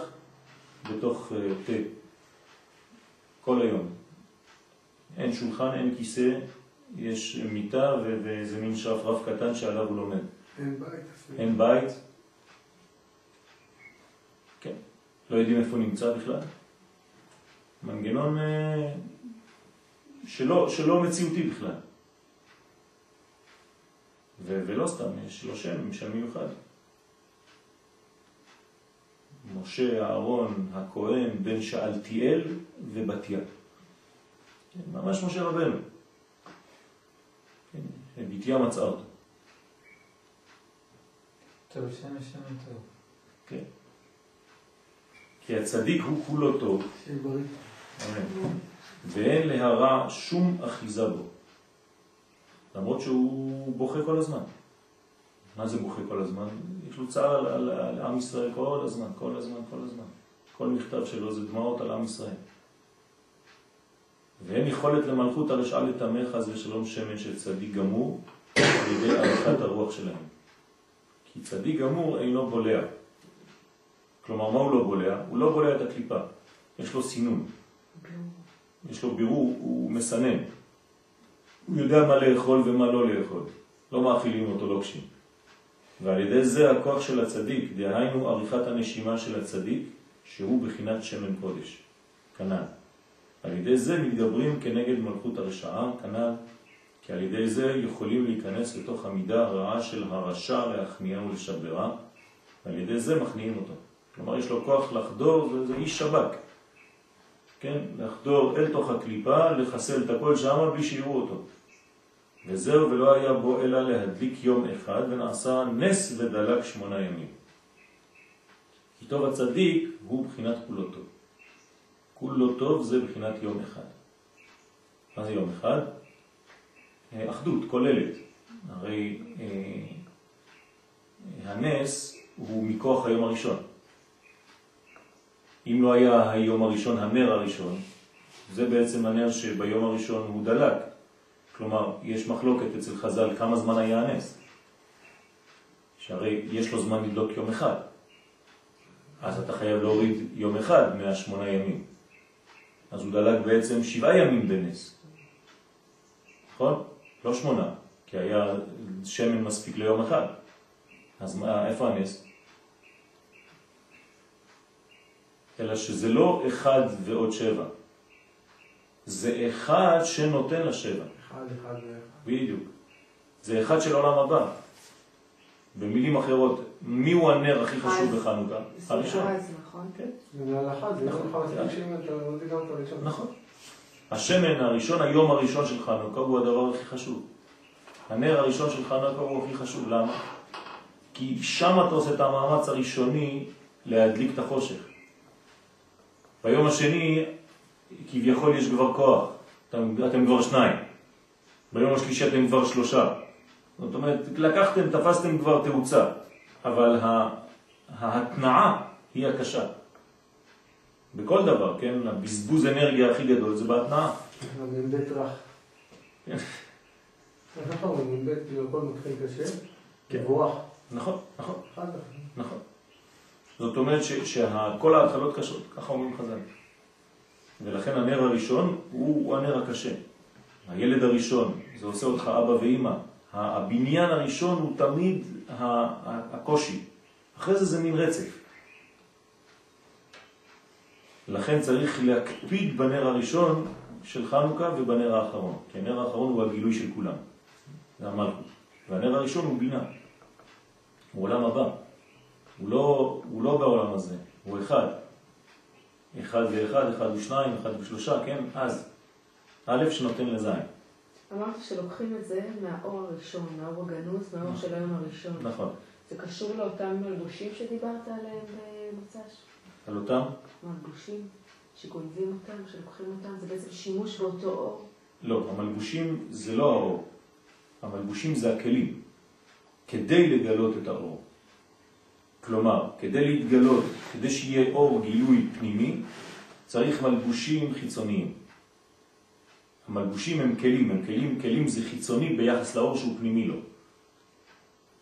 [SPEAKER 1] בתוך אה, תה כל היום. אין שולחן, אין כיסא, יש מיטה ואיזה מין שרף קטן שעליו הוא לומד.
[SPEAKER 3] אין בית.
[SPEAKER 1] אין בית, לא יודעים איפה נמצא בכלל. מנגנון אה, שלא, שלא מציאותי בכלל. ו, ולא סתם, יש לו שם, שם מיוחד. משה, אהרון, הכהן, בן שאלתיאל ובתיה. כן, ממש משה רבנו. כן, בתיה מצאה אותו.
[SPEAKER 2] טוב, שם שם טוב.
[SPEAKER 1] כן. כי הצדיק הוא כולו טוב. ואין להרע שום אחיזה בו. למרות שהוא בוכה כל הזמן. מה זה בוכה כל הזמן? יש לו צער על, על, על עם ישראל כל הזמן, כל הזמן, כל הזמן. כל מכתב שלו זה דמעות על עם ישראל. ואין יכולת למלכות הרשעה לתמך חס ושלום שמן של צדיק גמור על ידי עריכת הרוח שלהם. כי צדיק גמור אינו בולע. כלומר, מה הוא לא בולע? הוא לא בולע את הקליפה, יש לו סינון. יש לו בירור, הוא מסנן. הוא יודע מה לאכול ומה לא לאכול. לא מאכילים אותו לוקשים. ועל ידי זה הכוח של הצדיק, דהיינו עריכת הנשימה של הצדיק, שהוא בחינת שמן קודש, כנ"ל. על ידי זה מתגברים כנגד מלכות הרשעה, כנ"ל, כי על ידי זה יכולים להיכנס לתוך המידה הרעה של הרשע להכניעה ולשברה, ועל ידי זה מכניעים אותו. כלומר, יש לו כוח לחדור, זה, זה איש שבק. כן? לחדור אל תוך הקליפה, לחסל את הכל שם בלי שיראו אותו. וזהו ולא היה בו אלא להדליק יום אחד ונעשה נס ודלק שמונה ימים. כי טוב הצדיק הוא בחינת כולו טוב. כולו טוב זה בחינת יום אחד. מה זה יום אחד? אה, אחדות, כוללת. הרי אה, הנס הוא מכוח היום הראשון. אם לא היה היום הראשון הנר הראשון, זה בעצם הנר שביום הראשון הוא דלק. כלומר, יש מחלוקת אצל חז"ל כמה זמן היה הנס. שהרי יש לו זמן לדלוק יום אחד. אז אתה חייב להוריד יום אחד מהשמונה ימים. אז הוא דלק בעצם שבעה ימים בנס. נכון? לא שמונה, כי היה שמן מספיק ליום אחד. אז מה, איפה הנס? אלא שזה לא אחד ועוד שבע. זה אחד שנותן לשבע.
[SPEAKER 3] אחד, אחד ואחד.
[SPEAKER 1] בדיוק. זה אחד של עולם הבא. במילים אחרות, מי הוא הנר הכי חשוב. בחנוכה?
[SPEAKER 4] זה
[SPEAKER 1] הראשון.
[SPEAKER 4] אז, נכון?
[SPEAKER 1] כן,
[SPEAKER 3] זה זה
[SPEAKER 1] נכון.
[SPEAKER 3] הראשון.
[SPEAKER 1] נכון. השמן הראשון, היום הראשון של חנוכה, הוא הדבר הכי חשוב. הנר הראשון של חנוכה הוא הכי חשוב, למה? כי שם אתה עושה את המאמץ הראשוני להדליק את החושך. ביום השני, כביכול יש כבר כוח, אתם, אתם כבר שניים. ביום השלישי אתם כבר שלושה. זאת אומרת, לקחתם, תפסתם כבר תאוצה, אבל ה- ההתנעה היא הקשה. בכל דבר, כן? הבזבוז אנרגיה הכי גדול זה בהתנעה.
[SPEAKER 3] מ"ב רך.
[SPEAKER 1] כן.
[SPEAKER 3] אומרים, מ"ב הכל מתחיל קשה,
[SPEAKER 1] כן. נכון, נכון. נכון. זאת אומרת שכל ההתחלות קשות, ככה אומרים חז"ל. ולכן הנר הראשון הוא, הנר הקשה. הילד הראשון, זה עושה אותך אבא ואימא. הבניין הראשון הוא תמיד הקושי. אחרי זה זה מין רצף. לכן צריך להקפיד בנר הראשון של חנוכה ובנר האחרון. כי הנר האחרון הוא הגילוי של כולם. זה המלכות. והנר הראשון הוא בינה. הוא עולם הבא. הוא לא, הוא לא בעולם הזה, הוא אחד. אחד ואחד, אחד ושניים, אחד ושלושה, כן? אז. א' שנותן לזין.
[SPEAKER 4] אמרת שלוקחים את זה מהאור הראשון, מהאור הגנוז, מהאור של היום הראשון.
[SPEAKER 1] נכון.
[SPEAKER 4] זה קשור לאותם מלבושים שדיברת עליהם במוצ"ש?
[SPEAKER 1] על אותם?
[SPEAKER 4] מלבושים שגונבים אותם, שלוקחים אותם, זה בעצם שימוש באותו אור?
[SPEAKER 1] לא, המלבושים זה לא האור. המלבושים זה הכלים. כדי לגלות את האור. כלומר, כדי להתגלות, כדי שיהיה אור גילוי פנימי, צריך מלבושים חיצוניים. המלבושים הם כלים, הם כלים, כלים זה חיצוני ביחס לאור שהוא פנימי לו.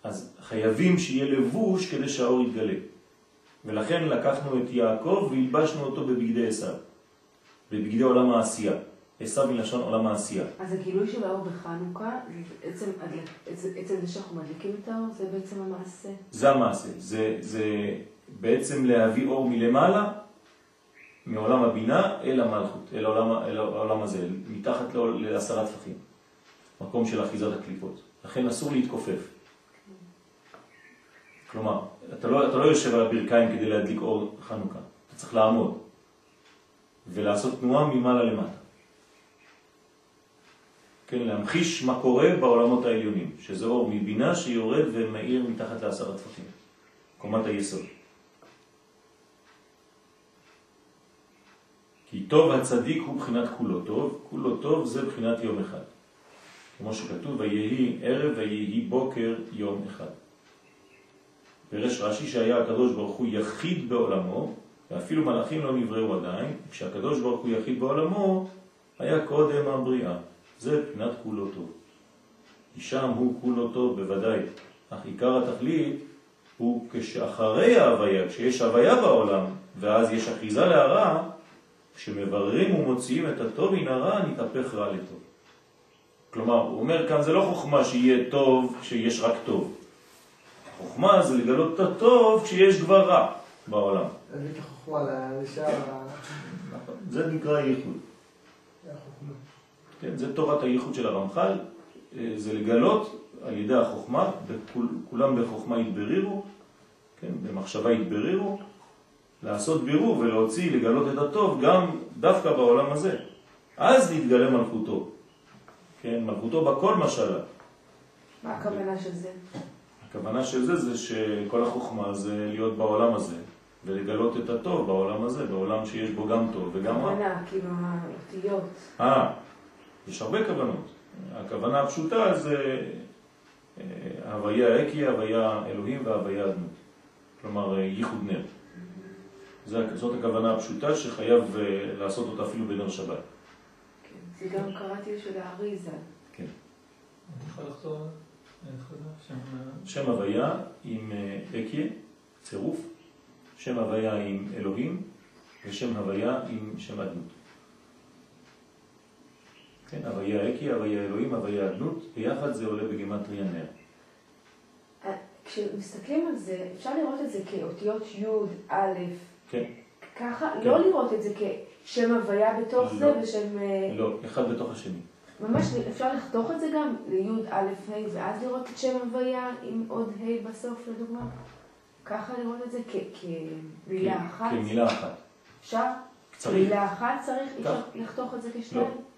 [SPEAKER 1] אז חייבים שיהיה לבוש כדי שהאור יתגלה. ולכן לקחנו את יעקב והלבשנו אותו בבגדי עשיו, בבגדי עולם העשייה. עשיו מלשון עולם העשייה.
[SPEAKER 4] אז הגילוי של האור בחנוכה, עצם, עצם, זה שאנחנו מדליקים את האור, זה בעצם המעשה.
[SPEAKER 1] זה המעשה, זה, זה בעצם להביא אור מלמעלה, מעולם הבינה אל המלכות, אל העולם, אל העולם הזה, מתחת לעשרה טפחים, מקום של אחיזת הקליפות. לכן אסור להתכופף. כלומר, אתה לא, אתה לא יושב על הברכיים כדי להדליק אור חנוכה, אתה צריך לעמוד ולעשות תנועה ממעלה למטה. כן, להמחיש מה קורה בעולמות העליונים, שזה אור מבינה שיורד ומאיר מתחת לעשרה טפחים, קומת היסוד. כי טוב הצדיק הוא בחינת כולו טוב, כולו טוב זה בחינת יום אחד. כמו שכתוב, ויהי ערב ויהי בוקר יום אחד. פירש רש"י שהיה הקדוש ברוך הוא יחיד בעולמו, ואפילו מלאכים לא נבראו עדיין, כשהקדוש ברוך הוא יחיד בעולמו, היה קודם הבריאה. זה בחינת כולו טוב. כי שם הוא כולו טוב בוודאי, אך עיקר התכלית הוא כשאחרי ההוויה, כשיש הוויה בעולם, ואז יש אחיזה להרע, כשמבררים ומוציאים את הטוב מן הרע, נתהפך רע לטוב. כלומר, הוא אומר כאן, זה לא חוכמה שיהיה טוב כשיש רק טוב. חוכמה זה לגלות את הטוב כשיש כבר רע בעולם. זה נקרא ייחוד. כן, זה תורת הייחוד של הרמח"ל, אה, זה לגלות על ידי החוכמה, כולם בחוכמה יתברירו, כן, במחשבה יתברירו, לעשות בירור ולהוציא, לגלות את הטוב גם דווקא בעולם הזה. אז נתגלה מלכותו. כן, מלכותו בכל משלה.
[SPEAKER 4] מה הכוונה של זה?
[SPEAKER 1] הכוונה של זה זה שכל החוכמה זה להיות בעולם הזה, ולגלות את הטוב בעולם הזה, בעולם שיש בו גם טוב וגם רע.
[SPEAKER 4] הכוונה, כאילו האותיות.
[SPEAKER 1] אה, יש הרבה כוונות. הכוונה הפשוטה זה אה, הוויה אקי, הוויה אלוהים והוויה אדנות. כלומר, אה, ייחוד נר. זאת הכוונה הפשוטה שחייב אה, לעשות אותה אפילו בנר שבת.
[SPEAKER 4] כן, זה גם קראתי של האריזה.
[SPEAKER 1] כן.
[SPEAKER 2] אני יכול לחזור על זה? שם...
[SPEAKER 1] שם הוויה עם אקיה, צירוף, שם הוויה עם אלוהים, ושם הוויה עם שם אדנות. כן, הוויה אקיה, הוויה אלוהים, הוויה אדנות, ביחד זה עולה בגימטריה נר.
[SPEAKER 4] אה, כשמסתכלים על זה, אפשר לראות את זה כאותיות י', א',
[SPEAKER 1] כן,
[SPEAKER 4] ככה,
[SPEAKER 1] כן.
[SPEAKER 4] לא לראות את זה כשם הוויה בתוך
[SPEAKER 1] לא.
[SPEAKER 4] זה ושם... אה,
[SPEAKER 1] לא, אחד בתוך השני.
[SPEAKER 4] ממש אפשר לחתוך את זה גם לי', א', ה', ואז לראות את שם הוויה עם עוד ה' בסוף, לדוגמה? ככה לראות את זה כמילה אחת?
[SPEAKER 1] כמילה אחת.
[SPEAKER 4] אפשר?
[SPEAKER 1] צריך.
[SPEAKER 4] מילה אחת צריך? אפשר. לחתוך את זה כשתיים?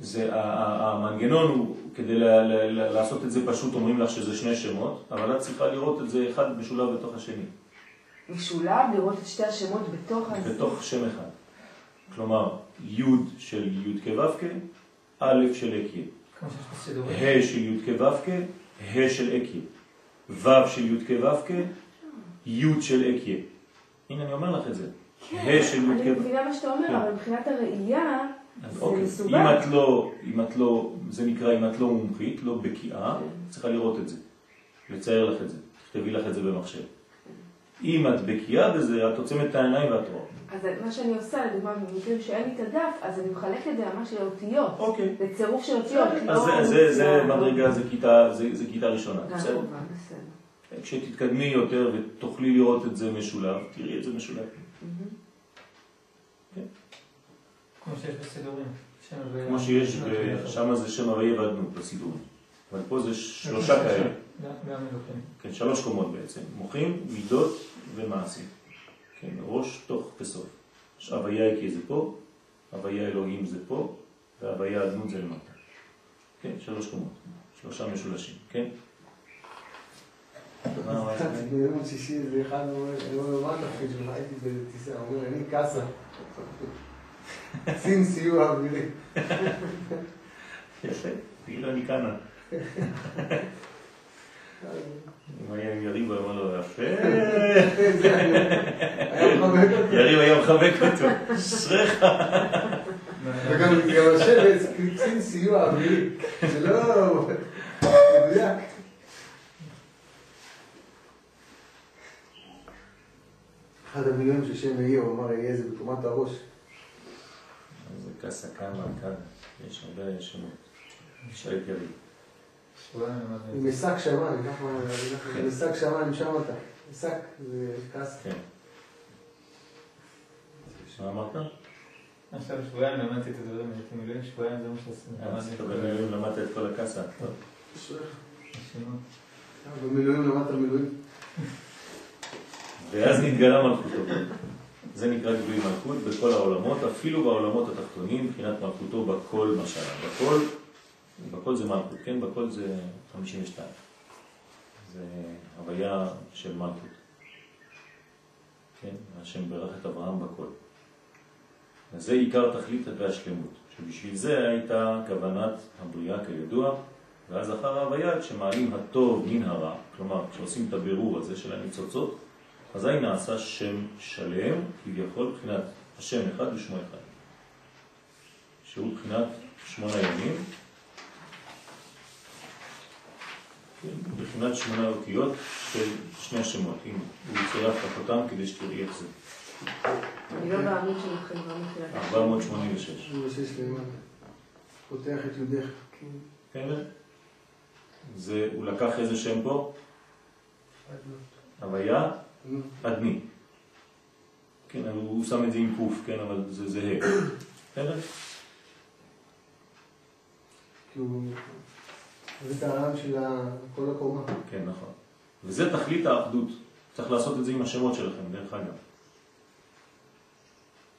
[SPEAKER 1] זה, המנגנון הוא, כדי ל- ל- ל- לעשות את זה פשוט, אומרים לך שזה שני שמות, אבל את צריכה לראות את זה אחד משולב בתוך השני,
[SPEAKER 4] משולב, לראות את שתי השמות בתוך הזה.
[SPEAKER 1] בתוך שם אחד. כלומר, י' של י' כו' א' של אקיה. ה' של י' כו' ה' של אקיה, ו' של י' כו' י' של אקיה. הנה אני אומר לך את זה. ה' של
[SPEAKER 4] אני מבינה מה שאתה אומר,
[SPEAKER 1] כן.
[SPEAKER 4] אבל מבחינת הראייה,
[SPEAKER 1] אז אוקיי,
[SPEAKER 4] מסובך.
[SPEAKER 1] אם את לא, אם את לא, זה נקרא אם את לא מומחית, לא בקיאה,
[SPEAKER 4] כן.
[SPEAKER 1] צריכה לראות את זה, לצייר לך את זה, תכתבי לך את זה במחשב. אם את בקיאה בזה, את עוצמת את העיניים ואת רואה.
[SPEAKER 4] אז מה שאני עושה, לדוגמה, במקרים שאין לי את הדף, אז אני מחלקת את זה ממש לאותיות.
[SPEAKER 1] אוקיי.
[SPEAKER 4] לצירוף של אותיות.
[SPEAKER 1] אז
[SPEAKER 4] לא
[SPEAKER 1] זה, זה, זה מדרגה, זה כיתה, זה, זה כיתה ראשונה?
[SPEAKER 4] כמובן, בסדר.
[SPEAKER 1] כשתתקדמי יותר ותוכלי לראות את זה משולב, תראי את זה משולב.
[SPEAKER 2] כמו שיש בסידורים.
[SPEAKER 1] כמו שיש,
[SPEAKER 2] שם
[SPEAKER 1] זה שם הוויה ואדנות בסידור. אבל פה זה שלושה כאלה. כן, שלוש קומות בעצם, מוחים, מידות ומעשים. כן, ראש, תוך וסוף. הוויה אקי זה פה, הוויה אלוהים זה פה, והוויה אדנות זה למטה. כן, שלוש קומות, שלושה משולשים, כן?
[SPEAKER 3] ביום שישי זה אחד אומר, אני אומר, מה התפקיד שלך? הייתי בטיסה, אומר, אני קאסה. קצין סיוע אווירי.
[SPEAKER 1] יפה, תגיד לו אני כאן. אם היה עם יריב, הוא אמר לו, יפה. יריב היה מחבק אותו, אשריך.
[SPEAKER 3] וגם גם השבט, קצין סיוע אווירי. זה לא מדויק. אחד המילים ששם יהיה, הוא אמר, יהיה זה בקומת הראש.
[SPEAKER 1] קאסה קאמה, כאן, יש הרבה שמות.
[SPEAKER 3] עם
[SPEAKER 2] זה.
[SPEAKER 3] משק שמיים, ככה הוא אומר, משק שמיים, שם אתה. משק זה קאסה.
[SPEAKER 1] כן. מה אמרת?
[SPEAKER 2] עכשיו שבועיים למדתי את הדברים, הייתי מילואים שבועיים, זה מה שעשינו.
[SPEAKER 1] אז
[SPEAKER 2] למדתי
[SPEAKER 1] אתה
[SPEAKER 2] את
[SPEAKER 1] במילואים למדת את כל הקאסה.
[SPEAKER 3] אשריך.
[SPEAKER 2] השמות.
[SPEAKER 3] במילואים למדת מילואים.
[SPEAKER 1] ואז נתגלה מלכותו. זה נקרא גילוי מלכות בכל העולמות, אפילו בעולמות התחתונים, מבחינת מלכותו בכל משל. בכל, בכל זה מלכות, כן? בכל זה 52. זה הוויה של מלכות. כן? השם ברך את אברהם בכל. וזה עיקר תכלית והשלמות, שבשביל זה הייתה כוונת הבריאה כידוע, ואז אחר ההוויה כשמעלים הטוב מן הרע, כלומר כשעושים את הבירור הזה של הניצוצות, אזי נעשה שם שלם, כביכול מבחינת השם אחד ושמו אחד, שהוא מבחינת שמונה ימים, כן, מבחינת שמונה אותיות של שני השמות, אם הוא צירף לך אותם כדי שתראי איך זה,
[SPEAKER 4] אני לא בעמוד שלכם, לא מתחילת.
[SPEAKER 1] 486.
[SPEAKER 3] 26 למעלה. פותח את יהודך.
[SPEAKER 1] כן? זה, הוא לקח איזה שם פה? הוויה אדני. כן, אבל הוא שם את זה עם קוף, כן, אבל זה זהה. בסדר?
[SPEAKER 3] הוא... זה את העולם של כל הקומה.
[SPEAKER 1] כן, נכון. וזה תכלית האחדות. צריך לעשות את זה עם השמות שלכם, דרך אגב.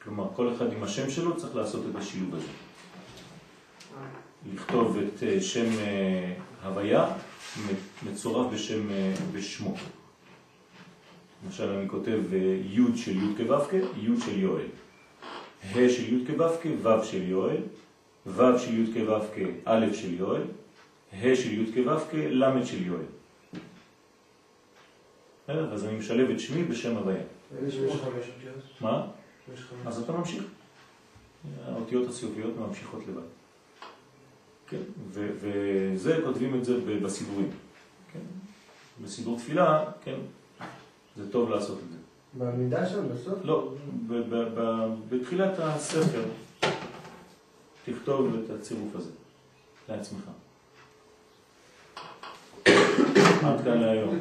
[SPEAKER 1] כלומר, כל אחד עם השם שלו צריך לעשות את השילוב הזה. לכתוב את אה, שם אה, הוויה מצורף בשם, אה, בשמו. למשל אני כותב י' של י' כו' י' של יואל. ה' של י' כו' ו' של יואל. ו' של י' כו' א' של יואל. ה' של י' כו' ל' של יואל. אז אני משלב את שמי בשם הוויה. מה? אז אתה ממשיך. האותיות הסיוביות ממשיכות לבד. כן? וזה, כותבים את זה בסידורים. כן? בסידור תפילה, כן, זה טוב לעשות את זה.
[SPEAKER 3] בעמידה שם בסוף?
[SPEAKER 1] לא, בתחילת הספר תכתוב את הצירוף הזה לעצמך. עד כאן להיום.